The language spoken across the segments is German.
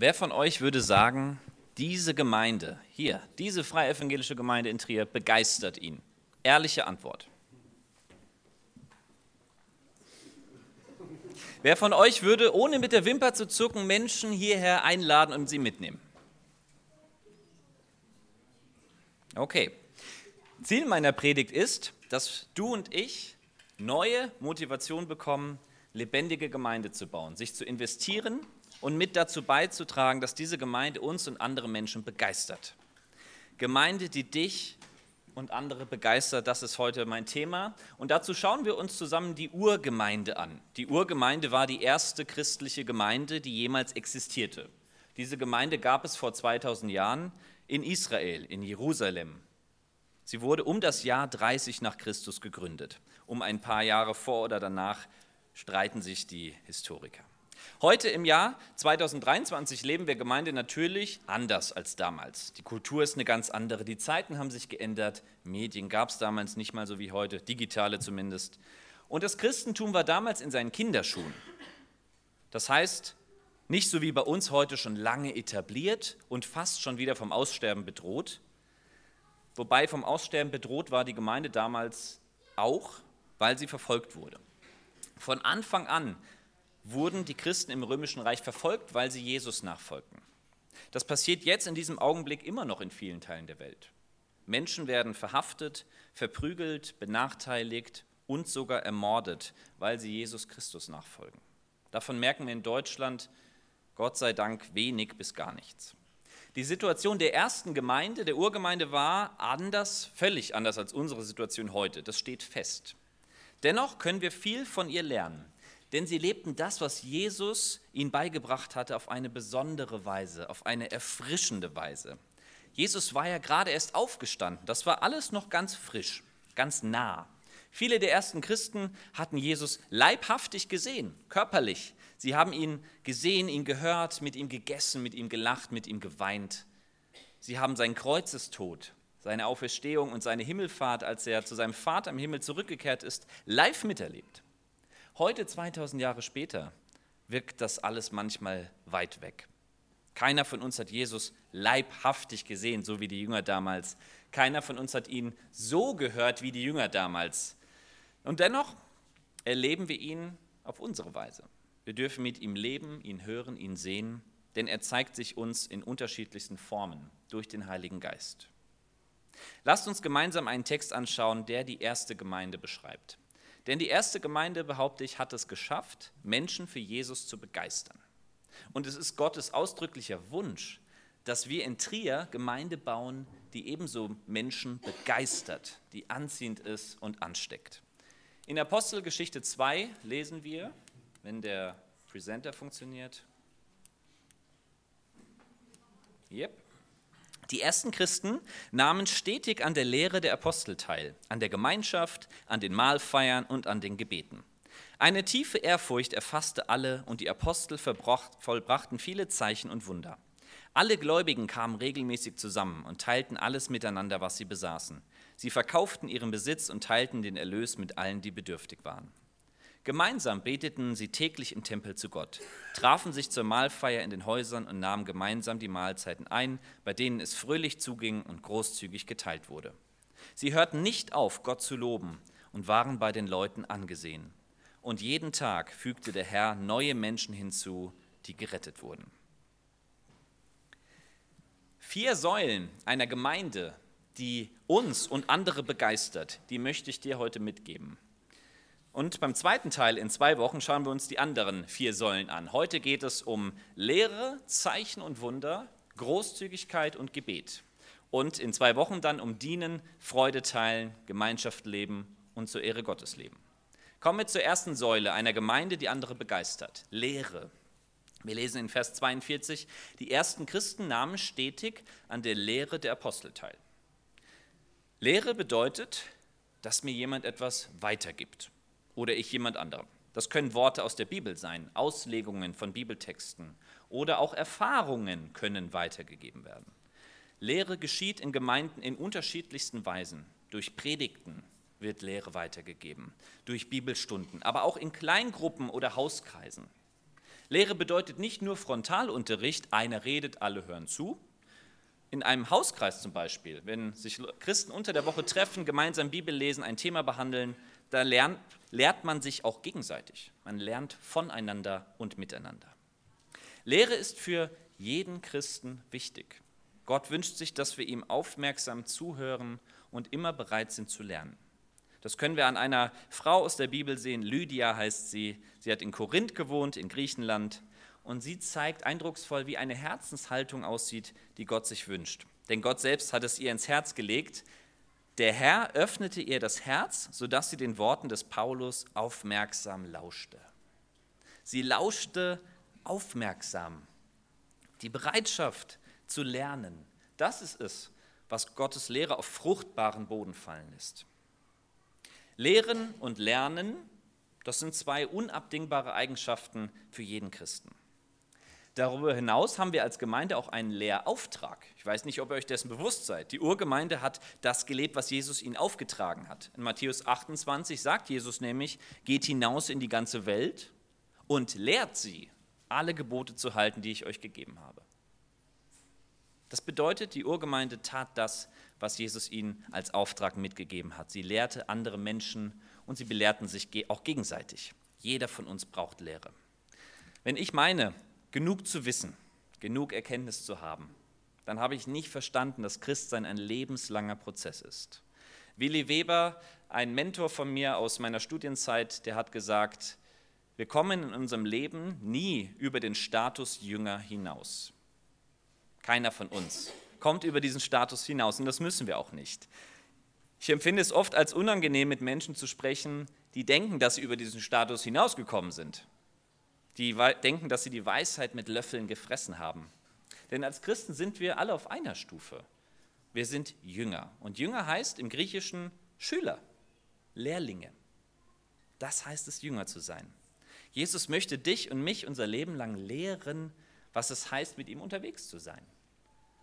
Wer von euch würde sagen, diese Gemeinde hier, diese freie evangelische Gemeinde in Trier begeistert ihn? Ehrliche Antwort. Wer von euch würde, ohne mit der Wimper zu zucken, Menschen hierher einladen und sie mitnehmen? Okay. Ziel meiner Predigt ist, dass du und ich neue Motivation bekommen, lebendige Gemeinde zu bauen, sich zu investieren und mit dazu beizutragen, dass diese Gemeinde uns und andere Menschen begeistert. Gemeinde, die dich und andere begeistert, das ist heute mein Thema. Und dazu schauen wir uns zusammen die Urgemeinde an. Die Urgemeinde war die erste christliche Gemeinde, die jemals existierte. Diese Gemeinde gab es vor 2000 Jahren in Israel, in Jerusalem. Sie wurde um das Jahr 30 nach Christus gegründet. Um ein paar Jahre vor oder danach streiten sich die Historiker. Heute im Jahr 2023 leben wir Gemeinde natürlich anders als damals. Die Kultur ist eine ganz andere, die Zeiten haben sich geändert, Medien gab es damals nicht mal so wie heute, digitale zumindest. Und das Christentum war damals in seinen Kinderschuhen. Das heißt, nicht so wie bei uns heute schon lange etabliert und fast schon wieder vom Aussterben bedroht. Wobei vom Aussterben bedroht war die Gemeinde damals auch, weil sie verfolgt wurde. Von Anfang an wurden die Christen im Römischen Reich verfolgt, weil sie Jesus nachfolgten. Das passiert jetzt in diesem Augenblick immer noch in vielen Teilen der Welt. Menschen werden verhaftet, verprügelt, benachteiligt und sogar ermordet, weil sie Jesus Christus nachfolgen. Davon merken wir in Deutschland Gott sei Dank wenig bis gar nichts. Die Situation der ersten Gemeinde, der Urgemeinde, war anders, völlig anders als unsere Situation heute. Das steht fest. Dennoch können wir viel von ihr lernen. Denn sie lebten das, was Jesus ihnen beigebracht hatte, auf eine besondere Weise, auf eine erfrischende Weise. Jesus war ja gerade erst aufgestanden. Das war alles noch ganz frisch, ganz nah. Viele der ersten Christen hatten Jesus leibhaftig gesehen, körperlich. Sie haben ihn gesehen, ihn gehört, mit ihm gegessen, mit ihm gelacht, mit ihm geweint. Sie haben seinen Kreuzestod, seine Auferstehung und seine Himmelfahrt, als er zu seinem Vater im Himmel zurückgekehrt ist, live miterlebt. Heute, 2000 Jahre später, wirkt das alles manchmal weit weg. Keiner von uns hat Jesus leibhaftig gesehen, so wie die Jünger damals. Keiner von uns hat ihn so gehört wie die Jünger damals. Und dennoch erleben wir ihn auf unsere Weise. Wir dürfen mit ihm leben, ihn hören, ihn sehen, denn er zeigt sich uns in unterschiedlichsten Formen durch den Heiligen Geist. Lasst uns gemeinsam einen Text anschauen, der die erste Gemeinde beschreibt. Denn die erste Gemeinde, behaupte ich, hat es geschafft, Menschen für Jesus zu begeistern. Und es ist Gottes ausdrücklicher Wunsch, dass wir in Trier Gemeinde bauen, die ebenso Menschen begeistert, die anziehend ist und ansteckt. In Apostelgeschichte 2 lesen wir, wenn der Presenter funktioniert. Yep. Die ersten Christen nahmen stetig an der Lehre der Apostel teil, an der Gemeinschaft, an den Mahlfeiern und an den Gebeten. Eine tiefe Ehrfurcht erfasste alle und die Apostel vollbrachten viele Zeichen und Wunder. Alle Gläubigen kamen regelmäßig zusammen und teilten alles miteinander, was sie besaßen. Sie verkauften ihren Besitz und teilten den Erlös mit allen, die bedürftig waren. Gemeinsam beteten sie täglich im Tempel zu Gott, trafen sich zur Mahlfeier in den Häusern und nahmen gemeinsam die Mahlzeiten ein, bei denen es fröhlich zuging und großzügig geteilt wurde. Sie hörten nicht auf, Gott zu loben und waren bei den Leuten angesehen. Und jeden Tag fügte der Herr neue Menschen hinzu, die gerettet wurden. Vier Säulen einer Gemeinde, die uns und andere begeistert, die möchte ich dir heute mitgeben. Und beim zweiten Teil in zwei Wochen schauen wir uns die anderen vier Säulen an. Heute geht es um Lehre, Zeichen und Wunder, Großzügigkeit und Gebet. Und in zwei Wochen dann um Dienen, Freude teilen, Gemeinschaft leben und zur Ehre Gottes leben. Kommen wir zur ersten Säule einer Gemeinde, die andere begeistert. Lehre. Wir lesen in Vers 42, die ersten Christen nahmen stetig an der Lehre der Apostel teil. Lehre bedeutet, dass mir jemand etwas weitergibt oder ich jemand anderem. Das können Worte aus der Bibel sein, Auslegungen von Bibeltexten oder auch Erfahrungen können weitergegeben werden. Lehre geschieht in Gemeinden in unterschiedlichsten Weisen. Durch Predigten wird Lehre weitergegeben, durch Bibelstunden, aber auch in Kleingruppen oder Hauskreisen. Lehre bedeutet nicht nur Frontalunterricht, einer redet, alle hören zu. In einem Hauskreis zum Beispiel, wenn sich Christen unter der Woche treffen, gemeinsam Bibel lesen, ein Thema behandeln, da lernt, lernt man sich auch gegenseitig. Man lernt voneinander und miteinander. Lehre ist für jeden Christen wichtig. Gott wünscht sich, dass wir ihm aufmerksam zuhören und immer bereit sind zu lernen. Das können wir an einer Frau aus der Bibel sehen. Lydia heißt sie. Sie hat in Korinth gewohnt, in Griechenland. Und sie zeigt eindrucksvoll, wie eine Herzenshaltung aussieht, die Gott sich wünscht. Denn Gott selbst hat es ihr ins Herz gelegt. Der Herr öffnete ihr das Herz, sodass sie den Worten des Paulus aufmerksam lauschte. Sie lauschte aufmerksam. Die Bereitschaft zu lernen, das ist es, was Gottes Lehre auf fruchtbaren Boden fallen lässt. Lehren und Lernen, das sind zwei unabdingbare Eigenschaften für jeden Christen. Darüber hinaus haben wir als Gemeinde auch einen Lehrauftrag. Ich weiß nicht, ob ihr euch dessen bewusst seid. Die Urgemeinde hat das gelebt, was Jesus ihnen aufgetragen hat. In Matthäus 28 sagt Jesus nämlich, geht hinaus in die ganze Welt und lehrt sie, alle Gebote zu halten, die ich euch gegeben habe. Das bedeutet, die Urgemeinde tat das, was Jesus ihnen als Auftrag mitgegeben hat. Sie lehrte andere Menschen und sie belehrten sich auch gegenseitig. Jeder von uns braucht Lehre. Wenn ich meine, genug zu wissen, genug Erkenntnis zu haben, dann habe ich nicht verstanden, dass Christsein ein lebenslanger Prozess ist. Willi Weber, ein Mentor von mir aus meiner Studienzeit, der hat gesagt, wir kommen in unserem Leben nie über den Status Jünger hinaus. Keiner von uns kommt über diesen Status hinaus und das müssen wir auch nicht. Ich empfinde es oft als unangenehm, mit Menschen zu sprechen, die denken, dass sie über diesen Status hinausgekommen sind. Die denken, dass sie die Weisheit mit Löffeln gefressen haben. Denn als Christen sind wir alle auf einer Stufe. Wir sind Jünger. Und Jünger heißt im Griechischen Schüler, Lehrlinge. Das heißt es, Jünger zu sein. Jesus möchte dich und mich unser Leben lang lehren, was es heißt, mit ihm unterwegs zu sein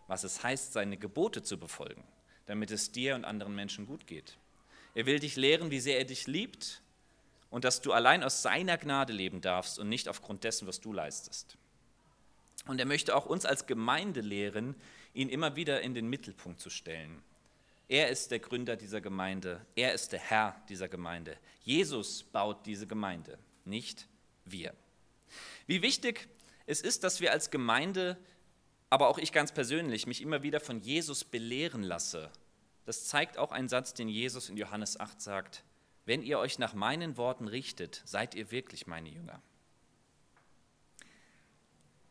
was es heißt, seine Gebote zu befolgen, damit es dir und anderen Menschen gut geht. Er will dich lehren, wie sehr er dich liebt und dass du allein aus seiner Gnade leben darfst und nicht aufgrund dessen, was du leistest. Und er möchte auch uns als Gemeinde lehren, ihn immer wieder in den Mittelpunkt zu stellen. Er ist der Gründer dieser Gemeinde, er ist der Herr dieser Gemeinde. Jesus baut diese Gemeinde, nicht wir. Wie wichtig es ist, dass wir als Gemeinde aber auch ich ganz persönlich mich immer wieder von Jesus belehren lasse. Das zeigt auch ein Satz, den Jesus in Johannes 8 sagt, wenn ihr euch nach meinen Worten richtet, seid ihr wirklich meine Jünger.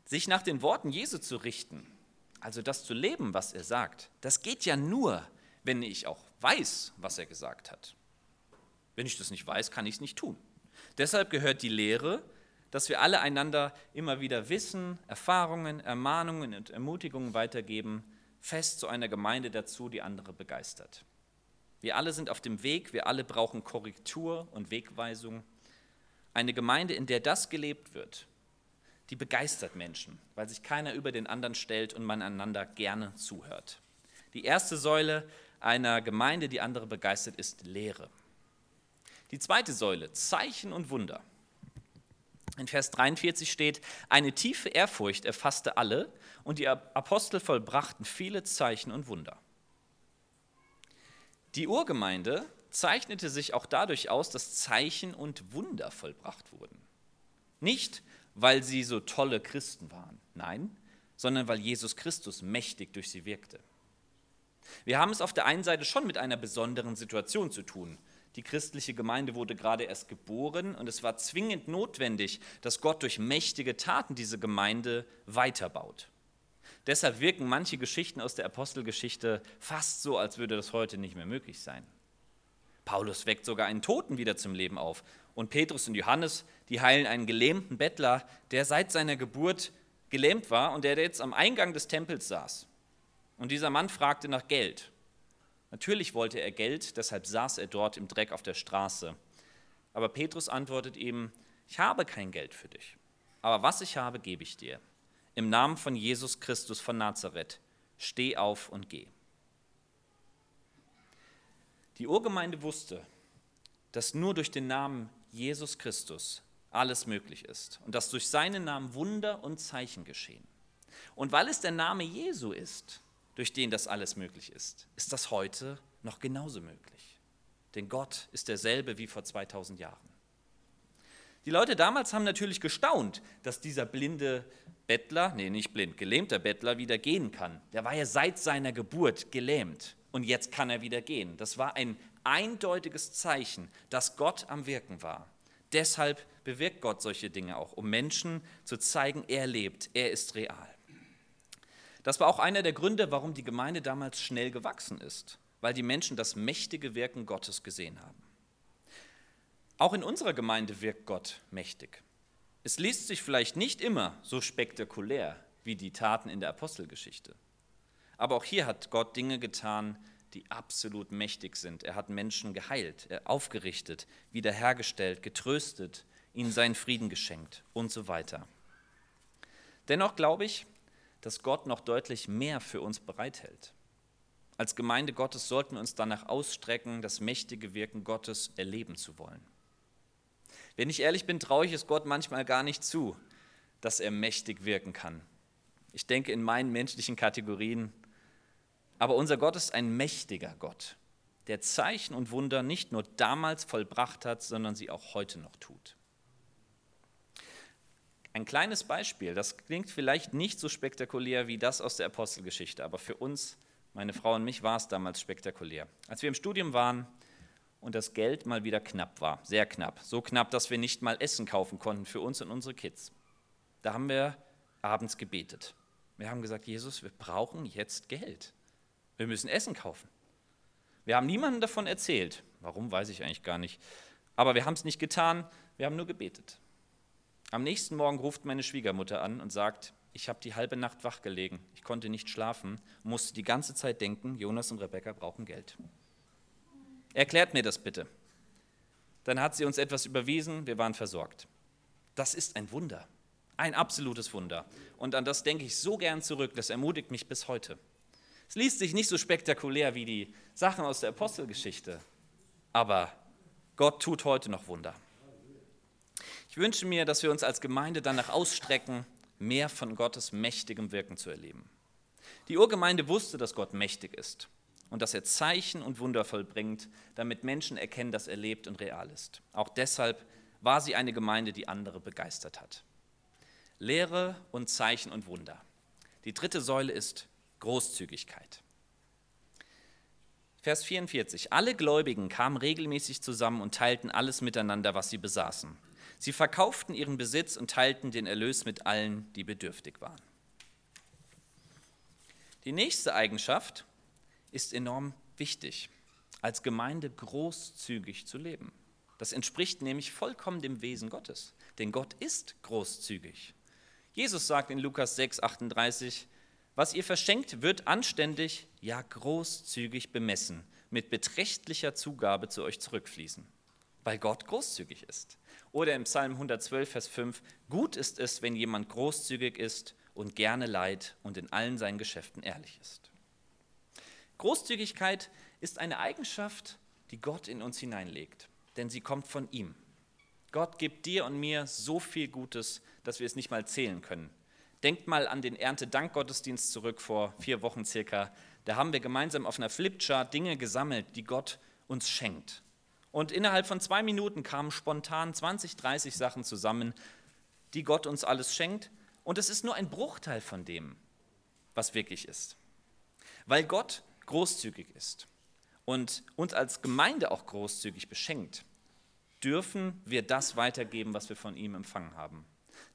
Sich nach den Worten Jesu zu richten, also das zu leben, was er sagt, das geht ja nur, wenn ich auch weiß, was er gesagt hat. Wenn ich das nicht weiß, kann ich es nicht tun. Deshalb gehört die Lehre dass wir alle einander immer wieder Wissen, Erfahrungen, Ermahnungen und Ermutigungen weitergeben, fest zu einer Gemeinde dazu, die andere begeistert. Wir alle sind auf dem Weg, wir alle brauchen Korrektur und Wegweisung. Eine Gemeinde, in der das gelebt wird, die begeistert Menschen, weil sich keiner über den anderen stellt und man einander gerne zuhört. Die erste Säule einer Gemeinde, die andere begeistert, ist Lehre. Die zweite Säule, Zeichen und Wunder. In Vers 43 steht, eine tiefe Ehrfurcht erfasste alle und die Apostel vollbrachten viele Zeichen und Wunder. Die Urgemeinde zeichnete sich auch dadurch aus, dass Zeichen und Wunder vollbracht wurden. Nicht, weil sie so tolle Christen waren, nein, sondern weil Jesus Christus mächtig durch sie wirkte. Wir haben es auf der einen Seite schon mit einer besonderen Situation zu tun, die christliche Gemeinde wurde gerade erst geboren und es war zwingend notwendig, dass Gott durch mächtige Taten diese Gemeinde weiterbaut. Deshalb wirken manche Geschichten aus der Apostelgeschichte fast so, als würde das heute nicht mehr möglich sein. Paulus weckt sogar einen Toten wieder zum Leben auf. Und Petrus und Johannes, die heilen einen gelähmten Bettler, der seit seiner Geburt gelähmt war und der jetzt am Eingang des Tempels saß. Und dieser Mann fragte nach Geld. Natürlich wollte er Geld, deshalb saß er dort im Dreck auf der Straße. Aber Petrus antwortet ihm, ich habe kein Geld für dich, aber was ich habe, gebe ich dir. Im Namen von Jesus Christus von Nazareth, steh auf und geh. Die Urgemeinde wusste, dass nur durch den Namen Jesus Christus alles möglich ist und dass durch seinen Namen Wunder und Zeichen geschehen. Und weil es der Name Jesu ist, durch den das alles möglich ist, ist das heute noch genauso möglich. Denn Gott ist derselbe wie vor 2000 Jahren. Die Leute damals haben natürlich gestaunt, dass dieser blinde Bettler, nee, nicht blind, gelähmter Bettler wieder gehen kann. Der war ja seit seiner Geburt gelähmt und jetzt kann er wieder gehen. Das war ein eindeutiges Zeichen, dass Gott am Wirken war. Deshalb bewirkt Gott solche Dinge auch, um Menschen zu zeigen, er lebt, er ist real. Das war auch einer der Gründe, warum die Gemeinde damals schnell gewachsen ist, weil die Menschen das mächtige Wirken Gottes gesehen haben. Auch in unserer Gemeinde wirkt Gott mächtig. Es liest sich vielleicht nicht immer so spektakulär wie die Taten in der Apostelgeschichte. Aber auch hier hat Gott Dinge getan, die absolut mächtig sind. Er hat Menschen geheilt, aufgerichtet, wiederhergestellt, getröstet, ihnen seinen Frieden geschenkt und so weiter. Dennoch glaube ich, dass Gott noch deutlich mehr für uns bereithält. Als Gemeinde Gottes sollten wir uns danach ausstrecken, das mächtige Wirken Gottes erleben zu wollen. Wenn ich ehrlich bin, traue ich es Gott manchmal gar nicht zu, dass er mächtig wirken kann. Ich denke in meinen menschlichen Kategorien, aber unser Gott ist ein mächtiger Gott, der Zeichen und Wunder nicht nur damals vollbracht hat, sondern sie auch heute noch tut. Ein kleines Beispiel, das klingt vielleicht nicht so spektakulär wie das aus der Apostelgeschichte, aber für uns, meine Frau und mich, war es damals spektakulär. Als wir im Studium waren und das Geld mal wieder knapp war, sehr knapp, so knapp, dass wir nicht mal Essen kaufen konnten für uns und unsere Kids, da haben wir abends gebetet. Wir haben gesagt, Jesus, wir brauchen jetzt Geld. Wir müssen Essen kaufen. Wir haben niemandem davon erzählt. Warum, weiß ich eigentlich gar nicht. Aber wir haben es nicht getan, wir haben nur gebetet. Am nächsten Morgen ruft meine Schwiegermutter an und sagt, ich habe die halbe Nacht wach gelegen, ich konnte nicht schlafen, musste die ganze Zeit denken, Jonas und Rebecca brauchen Geld. Erklärt mir das bitte. Dann hat sie uns etwas überwiesen, wir waren versorgt. Das ist ein Wunder, ein absolutes Wunder. Und an das denke ich so gern zurück, das ermutigt mich bis heute. Es liest sich nicht so spektakulär wie die Sachen aus der Apostelgeschichte, aber Gott tut heute noch Wunder. Ich wünsche mir, dass wir uns als Gemeinde danach ausstrecken, mehr von Gottes mächtigem Wirken zu erleben. Die Urgemeinde wusste, dass Gott mächtig ist und dass er Zeichen und Wunder vollbringt, damit Menschen erkennen, dass er lebt und real ist. Auch deshalb war sie eine Gemeinde, die andere begeistert hat. Lehre und Zeichen und Wunder. Die dritte Säule ist Großzügigkeit. Vers 44. Alle Gläubigen kamen regelmäßig zusammen und teilten alles miteinander, was sie besaßen. Sie verkauften ihren Besitz und teilten den Erlös mit allen, die bedürftig waren. Die nächste Eigenschaft ist enorm wichtig, als Gemeinde großzügig zu leben. Das entspricht nämlich vollkommen dem Wesen Gottes, denn Gott ist großzügig. Jesus sagt in Lukas 6, 38, was ihr verschenkt, wird anständig, ja großzügig bemessen, mit beträchtlicher Zugabe zu euch zurückfließen, weil Gott großzügig ist. Oder im Psalm 112, Vers 5, gut ist es, wenn jemand großzügig ist und gerne leid und in allen seinen Geschäften ehrlich ist. Großzügigkeit ist eine Eigenschaft, die Gott in uns hineinlegt, denn sie kommt von ihm. Gott gibt dir und mir so viel Gutes, dass wir es nicht mal zählen können. Denkt mal an den Erntedankgottesdienst zurück vor vier Wochen circa. Da haben wir gemeinsam auf einer Flipchart Dinge gesammelt, die Gott uns schenkt. Und innerhalb von zwei Minuten kamen spontan 20, 30 Sachen zusammen, die Gott uns alles schenkt. Und es ist nur ein Bruchteil von dem, was wirklich ist. Weil Gott großzügig ist und uns als Gemeinde auch großzügig beschenkt, dürfen wir das weitergeben, was wir von ihm empfangen haben.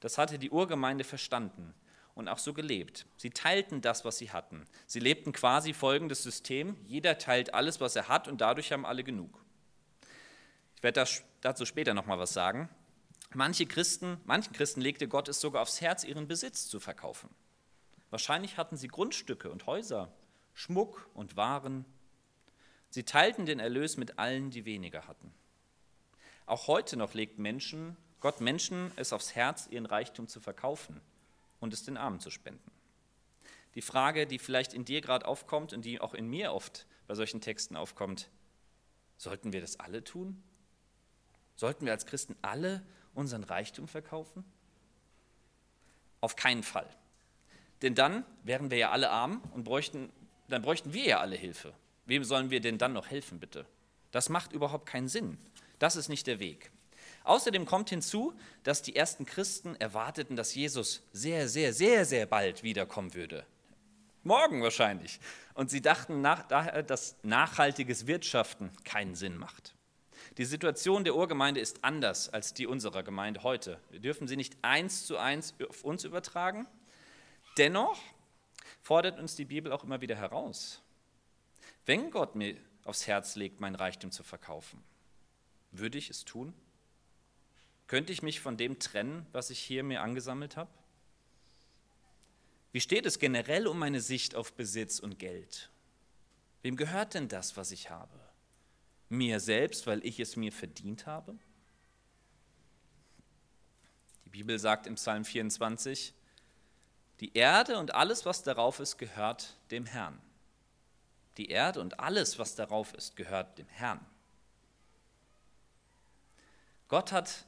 Das hatte die Urgemeinde verstanden und auch so gelebt. Sie teilten das, was sie hatten. Sie lebten quasi folgendes System. Jeder teilt alles, was er hat und dadurch haben alle genug. Ich werde dazu später noch mal was sagen. Manche Christen, manchen Christen legte Gott es sogar aufs Herz, ihren Besitz zu verkaufen. Wahrscheinlich hatten sie Grundstücke und Häuser, Schmuck und Waren. Sie teilten den Erlös mit allen, die weniger hatten. Auch heute noch legt Menschen, Gott Menschen es aufs Herz, ihren Reichtum zu verkaufen und es den Armen zu spenden. Die Frage, die vielleicht in dir gerade aufkommt und die auch in mir oft bei solchen Texten aufkommt, sollten wir das alle tun? Sollten wir als Christen alle unseren Reichtum verkaufen? Auf keinen Fall. Denn dann wären wir ja alle arm und bräuchten, dann bräuchten wir ja alle Hilfe. Wem sollen wir denn dann noch helfen, bitte? Das macht überhaupt keinen Sinn. Das ist nicht der Weg. Außerdem kommt hinzu, dass die ersten Christen erwarteten, dass Jesus sehr, sehr, sehr, sehr bald wiederkommen würde. Morgen wahrscheinlich. Und sie dachten nach, dass nachhaltiges Wirtschaften keinen Sinn macht. Die Situation der Urgemeinde ist anders als die unserer Gemeinde heute. Wir dürfen sie nicht eins zu eins auf uns übertragen. Dennoch fordert uns die Bibel auch immer wieder heraus. Wenn Gott mir aufs Herz legt, mein Reichtum zu verkaufen, würde ich es tun? Könnte ich mich von dem trennen, was ich hier mir angesammelt habe? Wie steht es generell um meine Sicht auf Besitz und Geld? Wem gehört denn das, was ich habe? Mir selbst, weil ich es mir verdient habe? Die Bibel sagt im Psalm 24, die Erde und alles, was darauf ist, gehört dem Herrn. Die Erde und alles, was darauf ist, gehört dem Herrn. Gott hat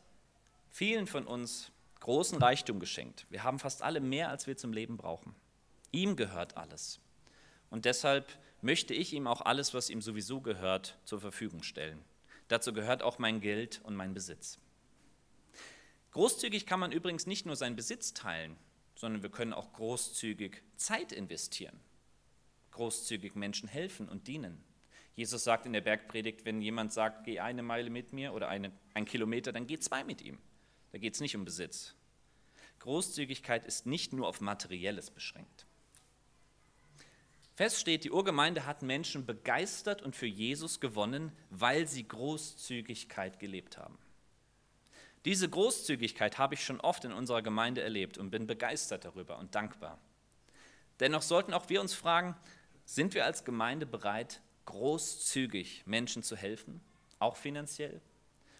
vielen von uns großen Reichtum geschenkt. Wir haben fast alle mehr, als wir zum Leben brauchen. Ihm gehört alles. Und deshalb möchte ich ihm auch alles, was ihm sowieso gehört, zur Verfügung stellen. Dazu gehört auch mein Geld und mein Besitz. Großzügig kann man übrigens nicht nur seinen Besitz teilen, sondern wir können auch großzügig Zeit investieren, großzügig Menschen helfen und dienen. Jesus sagt in der Bergpredigt, wenn jemand sagt, geh eine Meile mit mir oder eine, ein Kilometer, dann geh zwei mit ihm. Da geht es nicht um Besitz. Großzügigkeit ist nicht nur auf Materielles beschränkt. Fest steht, die Urgemeinde hat Menschen begeistert und für Jesus gewonnen, weil sie Großzügigkeit gelebt haben. Diese Großzügigkeit habe ich schon oft in unserer Gemeinde erlebt und bin begeistert darüber und dankbar. Dennoch sollten auch wir uns fragen, sind wir als Gemeinde bereit, großzügig Menschen zu helfen, auch finanziell?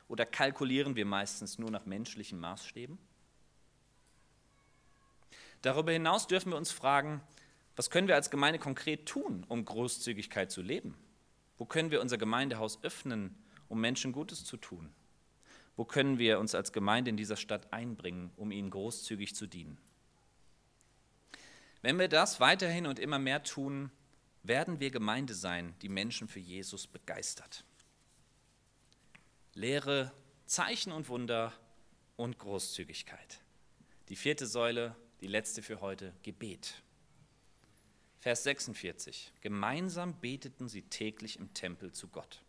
Oder kalkulieren wir meistens nur nach menschlichen Maßstäben? Darüber hinaus dürfen wir uns fragen, was können wir als Gemeinde konkret tun, um Großzügigkeit zu leben? Wo können wir unser Gemeindehaus öffnen, um Menschen Gutes zu tun? Wo können wir uns als Gemeinde in dieser Stadt einbringen, um ihnen großzügig zu dienen? Wenn wir das weiterhin und immer mehr tun, werden wir Gemeinde sein, die Menschen für Jesus begeistert. Lehre, Zeichen und Wunder und Großzügigkeit. Die vierte Säule, die letzte für heute, Gebet. Vers 46. Gemeinsam beteten sie täglich im Tempel zu Gott.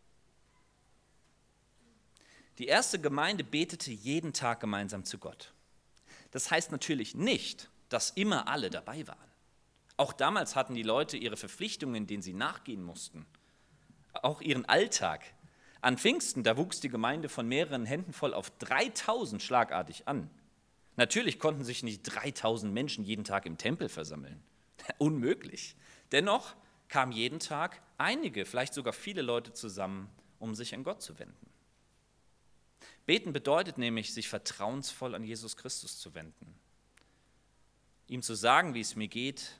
Die erste Gemeinde betete jeden Tag gemeinsam zu Gott. Das heißt natürlich nicht, dass immer alle dabei waren. Auch damals hatten die Leute ihre Verpflichtungen, denen sie nachgehen mussten. Auch ihren Alltag. An Pfingsten, da wuchs die Gemeinde von mehreren Händen voll auf 3000 schlagartig an. Natürlich konnten sich nicht 3000 Menschen jeden Tag im Tempel versammeln. Unmöglich. Dennoch kamen jeden Tag einige, vielleicht sogar viele Leute zusammen, um sich an Gott zu wenden. Beten bedeutet nämlich, sich vertrauensvoll an Jesus Christus zu wenden. Ihm zu sagen, wie es mir geht,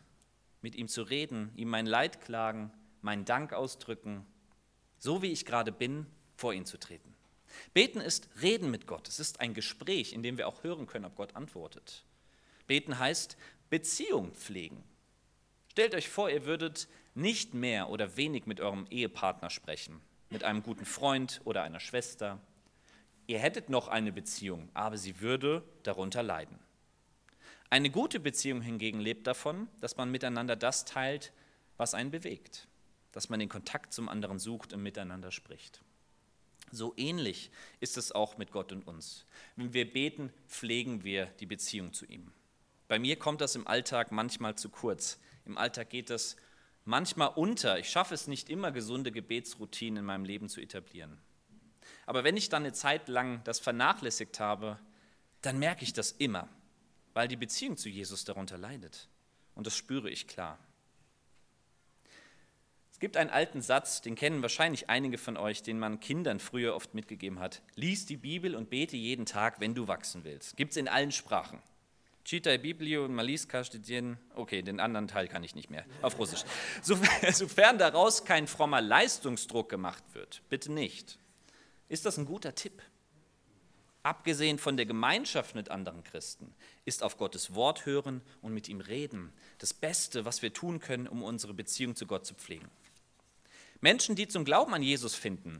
mit ihm zu reden, ihm mein Leid klagen, meinen Dank ausdrücken, so wie ich gerade bin, vor ihn zu treten. Beten ist Reden mit Gott. Es ist ein Gespräch, in dem wir auch hören können, ob Gott antwortet. Beten heißt Beziehung pflegen. Stellt euch vor, ihr würdet nicht mehr oder wenig mit eurem Ehepartner sprechen, mit einem guten Freund oder einer Schwester. Ihr hättet noch eine Beziehung, aber sie würde darunter leiden. Eine gute Beziehung hingegen lebt davon, dass man miteinander das teilt, was einen bewegt, dass man den Kontakt zum anderen sucht und miteinander spricht. So ähnlich ist es auch mit Gott und uns. Wenn wir beten, pflegen wir die Beziehung zu ihm. Bei mir kommt das im Alltag manchmal zu kurz. Im Alltag geht das manchmal unter. Ich schaffe es nicht immer, gesunde Gebetsroutinen in meinem Leben zu etablieren. Aber wenn ich dann eine Zeit lang das vernachlässigt habe, dann merke ich das immer, weil die Beziehung zu Jesus darunter leidet. Und das spüre ich klar. Es gibt einen alten Satz, den kennen wahrscheinlich einige von euch, den man Kindern früher oft mitgegeben hat. Lies die Bibel und bete jeden Tag, wenn du wachsen willst. Gibt es in allen Sprachen. Czytaj Biblio und malis każdy dzień. Okay, den anderen Teil kann ich nicht mehr, auf Russisch. Sofern daraus kein frommer Leistungsdruck gemacht wird, bitte nicht. Ist das ein guter Tipp? abgesehen von der Gemeinschaft mit anderen Christen, ist auf Gottes Wort hören und mit ihm reden das Beste, was wir tun können, um unsere Beziehung zu Gott zu pflegen. Menschen, die zum Glauben an Jesus finden,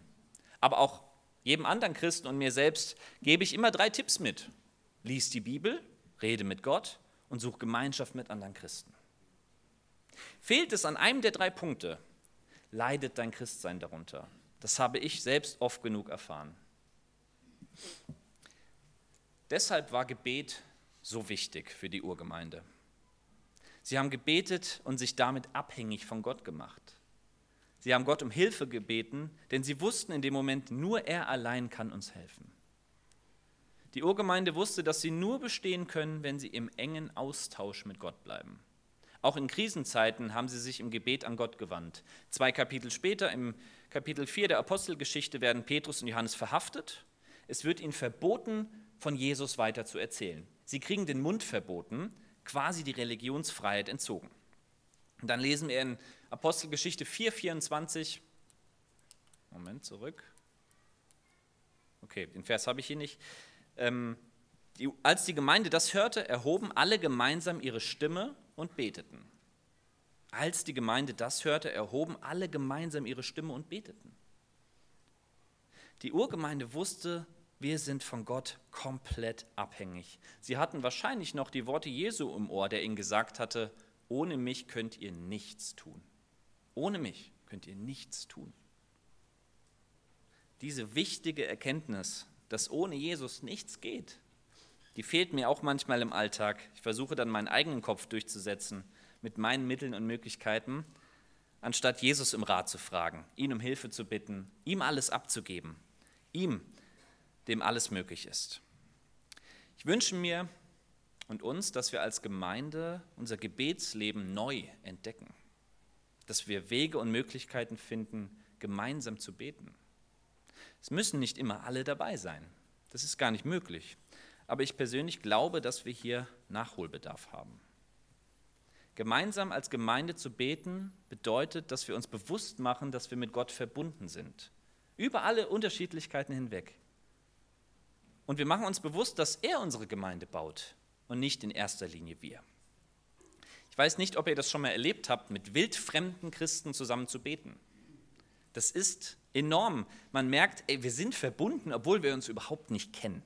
aber auch jedem anderen Christen und mir selbst, gebe ich immer drei Tipps mit. Lies die Bibel, rede mit Gott und such Gemeinschaft mit anderen Christen. Fehlt es an einem der drei Punkte, leidet dein Christsein darunter. Das habe ich selbst oft genug erfahren. Deshalb war Gebet so wichtig für die Urgemeinde. Sie haben gebetet und sich damit abhängig von Gott gemacht. Sie haben Gott um Hilfe gebeten, denn sie wussten in dem Moment, nur er allein kann uns helfen. Die Urgemeinde wusste, dass sie nur bestehen können, wenn sie im engen Austausch mit Gott bleiben. Auch in Krisenzeiten haben sie sich im Gebet an Gott gewandt. Zwei Kapitel später, im Kapitel 4 der Apostelgeschichte, werden Petrus und Johannes verhaftet. Es wird ihnen verboten, von Jesus weiter zu erzählen. Sie kriegen den Mund verboten, quasi die Religionsfreiheit entzogen. Und dann lesen wir in Apostelgeschichte 4,24. Moment, zurück. Okay, den Vers habe ich hier nicht. Ähm, die, als die Gemeinde das hörte, erhoben alle gemeinsam ihre Stimme und beteten. Als die Gemeinde das hörte, erhoben alle gemeinsam ihre Stimme und beteten. Die Urgemeinde wusste, wir sind von Gott komplett abhängig. Sie hatten wahrscheinlich noch die Worte Jesu im Ohr, der ihnen gesagt hatte, ohne mich könnt ihr nichts tun. Ohne mich könnt ihr nichts tun. Diese wichtige Erkenntnis, dass ohne Jesus nichts geht, die fehlt mir auch manchmal im Alltag. Ich versuche dann meinen eigenen Kopf durchzusetzen mit meinen Mitteln und Möglichkeiten, anstatt Jesus im Rat zu fragen, ihn um Hilfe zu bitten, ihm alles abzugeben, ihm dem alles möglich ist. Ich wünsche mir und uns, dass wir als Gemeinde unser Gebetsleben neu entdecken, dass wir Wege und Möglichkeiten finden, gemeinsam zu beten. Es müssen nicht immer alle dabei sein, das ist gar nicht möglich, aber ich persönlich glaube, dass wir hier Nachholbedarf haben. Gemeinsam als Gemeinde zu beten bedeutet, dass wir uns bewusst machen, dass wir mit Gott verbunden sind, über alle Unterschiedlichkeiten hinweg. Und wir machen uns bewusst, dass er unsere Gemeinde baut und nicht in erster Linie wir. Ich weiß nicht, ob ihr das schon mal erlebt habt, mit wildfremden Christen zusammen zu beten. Das ist enorm. Man merkt, ey, wir sind verbunden, obwohl wir uns überhaupt nicht kennen.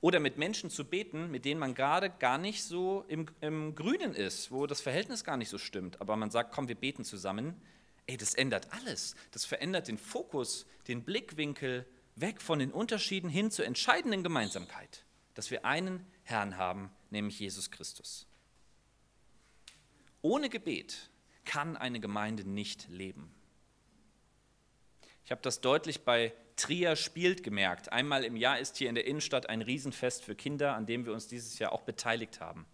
Oder mit Menschen zu beten, mit denen man gerade gar nicht so im, im Grünen ist, wo das Verhältnis gar nicht so stimmt. Aber man sagt, komm, wir beten zusammen. Ey, das ändert alles. Das verändert den Fokus, den Blickwinkel, weg von den Unterschieden hin zur entscheidenden Gemeinsamkeit, dass wir einen Herrn haben, nämlich Jesus Christus. Ohne Gebet kann eine Gemeinde nicht leben. Ich habe das deutlich bei Trier spielt gemerkt. Einmal im Jahr ist hier in der Innenstadt ein Riesenfest für Kinder, an dem wir uns dieses Jahr auch beteiligt haben.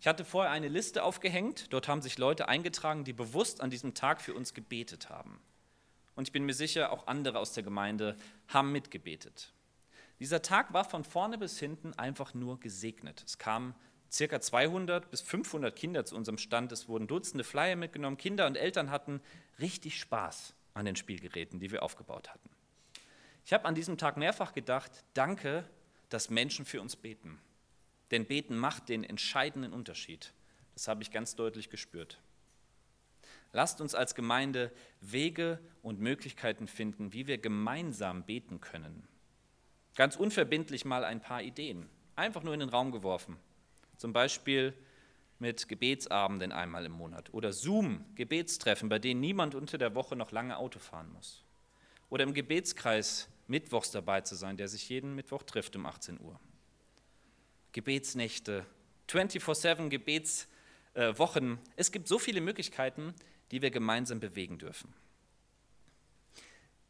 Ich hatte vorher eine Liste aufgehängt, dort haben sich Leute eingetragen, die bewusst an diesem Tag für uns gebetet haben und ich bin mir sicher, auch andere aus der Gemeinde haben mitgebetet. Dieser Tag war von vorne bis hinten einfach nur gesegnet. Es kamen circa 200 bis 500 Kinder zu unserem Stand. Es wurden Dutzende Flyer mitgenommen. Kinder und Eltern hatten richtig Spaß an den Spielgeräten, die wir aufgebaut hatten. Ich habe an diesem Tag mehrfach gedacht, danke, dass Menschen für uns beten. Denn beten macht den entscheidenden Unterschied. Das habe ich ganz deutlich gespürt. Lasst uns als Gemeinde Wege und Möglichkeiten finden, wie wir gemeinsam beten können. Ganz unverbindlich mal ein paar Ideen, einfach nur in den Raum geworfen. Zum Beispiel mit Gebetsabenden einmal im Monat oder Zoom-Gebetstreffen, bei denen niemand unter der Woche noch lange Auto fahren muss. Oder im Gebetskreis mittwochs dabei zu sein, der sich jeden Mittwoch trifft um 18 Uhr. Gebetsnächte, 24-7 Gebetswochen. Es gibt so viele Möglichkeiten, die wir gemeinsam bewegen dürfen.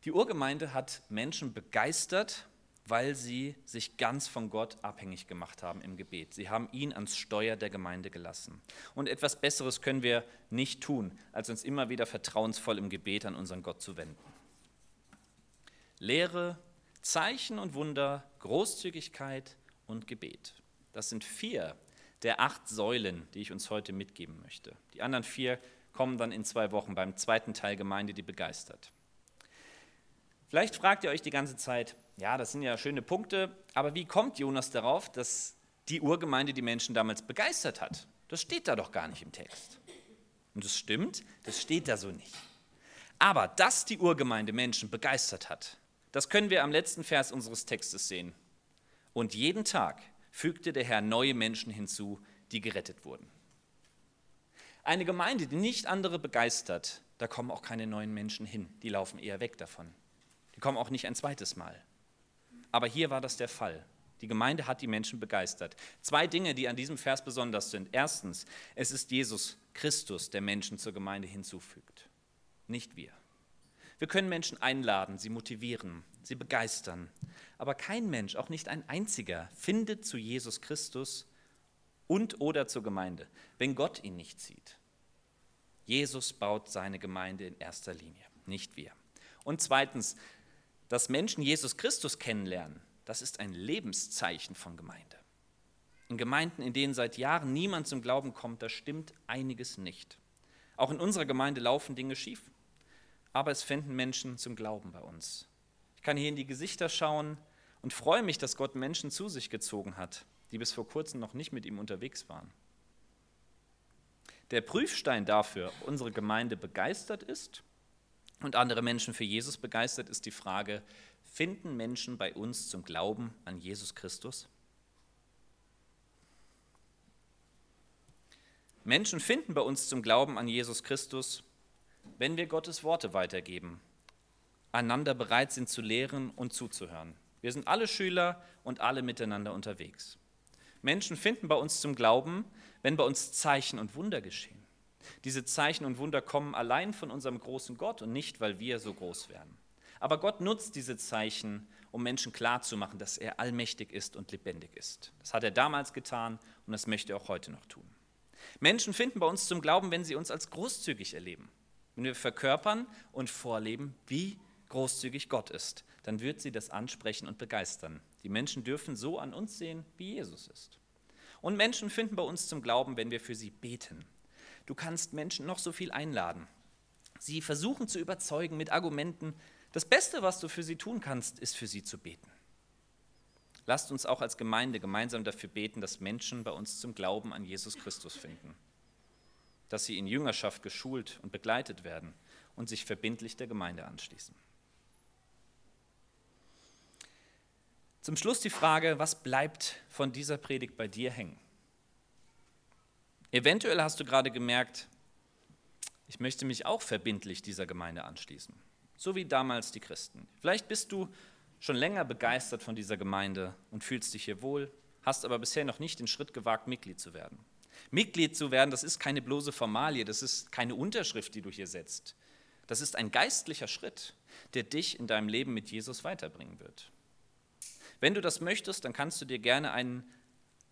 Die Urgemeinde hat Menschen begeistert, weil sie sich ganz von Gott abhängig gemacht haben im Gebet. Sie haben ihn ans Steuer der Gemeinde gelassen. Und etwas Besseres können wir nicht tun, als uns immer wieder vertrauensvoll im Gebet an unseren Gott zu wenden. Lehre, Zeichen und Wunder, Großzügigkeit und Gebet. Das sind vier der acht Säulen, die ich uns heute mitgeben möchte. Die anderen vier kommen dann in zwei Wochen beim zweiten Teil Gemeinde, die begeistert. Vielleicht fragt ihr euch die ganze Zeit, Ja, das sind ja schöne Punkte, aber wie kommt Jonas darauf, dass die Urgemeinde die Menschen damals begeistert hat? Das steht da doch gar nicht im Text. Und das stimmt, das steht da so nicht. Aber dass die Urgemeinde Menschen begeistert hat, das können wir am letzten Vers unseres Textes sehen. Und jeden Tag fügte der Herr neue Menschen hinzu, die gerettet wurden. Eine Gemeinde, die nicht andere begeistert, da kommen auch keine neuen Menschen hin. Die laufen eher weg davon. Die kommen auch nicht ein zweites Mal. Aber hier war das der Fall. Die Gemeinde hat die Menschen begeistert. Zwei Dinge, die an diesem Vers besonders sind. Erstens, es ist Jesus Christus, der Menschen zur Gemeinde hinzufügt, nicht wir. Wir können Menschen einladen, sie motivieren, sie begeistern. Aber kein Mensch, auch nicht ein einziger, findet zu Jesus Christus und oder zur Gemeinde, wenn Gott ihn nicht sieht. Jesus baut seine Gemeinde in erster Linie, nicht wir. Und zweitens, dass Menschen Jesus Christus kennenlernen, das ist ein Lebenszeichen von Gemeinde. In Gemeinden, in denen seit Jahren niemand zum Glauben kommt, da stimmt einiges nicht. Auch in unserer Gemeinde laufen Dinge schief, aber es finden Menschen zum Glauben bei uns. Ich kann hier in die Gesichter schauen und freue mich, dass Gott Menschen zu sich gezogen hat, die bis vor kurzem noch nicht mit ihm unterwegs waren. Der Prüfstein dafür, ob unsere Gemeinde begeistert ist und andere Menschen für Jesus begeistert, ist die Frage, finden Menschen bei uns zum Glauben an Jesus Christus? Menschen finden bei uns zum Glauben an Jesus Christus, wenn wir Gottes Worte weitergeben, einander bereit sind zu lehren und zuzuhören. Wir sind alle Schüler und alle miteinander unterwegs. Menschen finden bei uns zum Glauben, wenn bei uns Zeichen und Wunder geschehen. Diese Zeichen und Wunder kommen allein von unserem großen Gott und nicht, weil wir so groß werden. Aber Gott nutzt diese Zeichen, um Menschen klarzumachen, dass er allmächtig ist und lebendig ist. Das hat er damals getan und das möchte er auch heute noch tun. Menschen finden bei uns zum Glauben, wenn sie uns als großzügig erleben. Wenn wir verkörpern und vorleben, wie großzügig Gott ist, dann wird sie das ansprechen und begeistern. Die Menschen dürfen so an uns sehen, wie Jesus ist. Und Menschen finden bei uns zum Glauben, wenn wir für sie beten. Du kannst Menschen noch so viel einladen. Sie versuchen zu überzeugen mit Argumenten, das Beste, was du für sie tun kannst, ist für sie zu beten. Lasst uns auch als Gemeinde gemeinsam dafür beten, dass Menschen bei uns zum Glauben an Jesus Christus finden, dass sie in Jüngerschaft geschult und begleitet werden und sich verbindlich der Gemeinde anschließen. Zum Schluss die Frage, was bleibt von dieser Predigt bei dir hängen? Eventuell hast du gerade gemerkt, ich möchte mich auch verbindlich dieser Gemeinde anschließen so wie damals die Christen. Vielleicht bist du schon länger begeistert von dieser Gemeinde und fühlst dich hier wohl, hast aber bisher noch nicht den Schritt gewagt, Mitglied zu werden. Mitglied zu werden, das ist keine bloße Formalie, das ist keine Unterschrift, die du hier setzt. Das ist ein geistlicher Schritt, der dich in deinem Leben mit Jesus weiterbringen wird. Wenn du das möchtest, dann kannst du dir gerne einen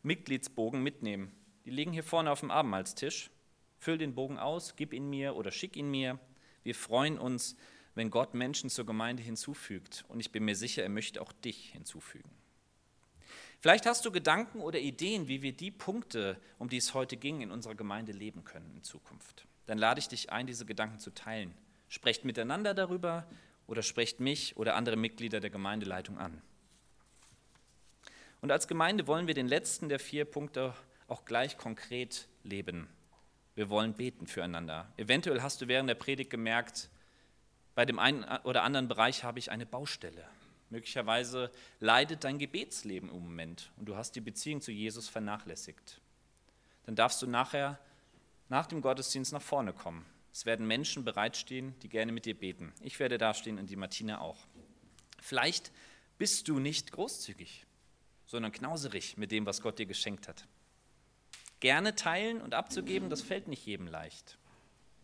Mitgliedsbogen mitnehmen. Die liegen hier vorne auf dem Abendmahlstisch. Füll den Bogen aus, gib ihn mir oder schick ihn mir. Wir freuen uns, wenn Gott Menschen zur Gemeinde hinzufügt. Und ich bin mir sicher, er möchte auch dich hinzufügen. Vielleicht hast du Gedanken oder Ideen, wie wir die Punkte, um die es heute ging, in unserer Gemeinde leben können in Zukunft. Dann lade ich dich ein, diese Gedanken zu teilen. Sprecht miteinander darüber oder sprecht mich oder andere Mitglieder der Gemeindeleitung an. Und als Gemeinde wollen wir den letzten der vier Punkte auch gleich konkret leben. Wir wollen beten füreinander. Eventuell hast du während der Predigt gemerkt, bei dem einen oder anderen Bereich habe ich eine Baustelle. Möglicherweise leidet dein Gebetsleben im Moment und du hast die Beziehung zu Jesus vernachlässigt. Dann darfst du nachher nach dem Gottesdienst nach vorne kommen. Es werden Menschen bereitstehen, die gerne mit dir beten. Ich werde dastehen und die Martina auch. Vielleicht bist du nicht großzügig, sondern knauserig mit dem, was Gott dir geschenkt hat. Gerne teilen und abzugeben, das fällt nicht jedem leicht.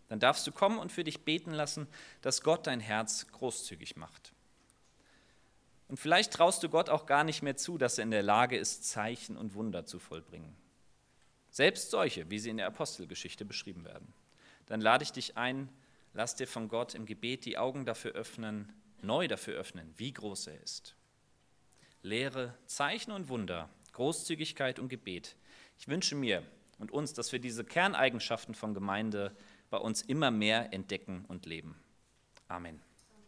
Dann darfst du kommen und für dich beten lassen, dass Gott dein Herz großzügig macht. Und vielleicht traust du Gott auch gar nicht mehr zu, dass er in der Lage ist, Zeichen und Wunder zu vollbringen. Selbst solche, wie sie in der Apostelgeschichte beschrieben werden. Dann lade ich dich ein, lass dir von Gott im Gebet die Augen dafür öffnen, neu dafür öffnen, wie groß er ist. Lehre, Zeichen und Wunder, Großzügigkeit und Gebet. Ich wünsche mir und uns, dass wir diese Kerneigenschaften von Gemeinde bei uns immer mehr entdecken und leben. Amen.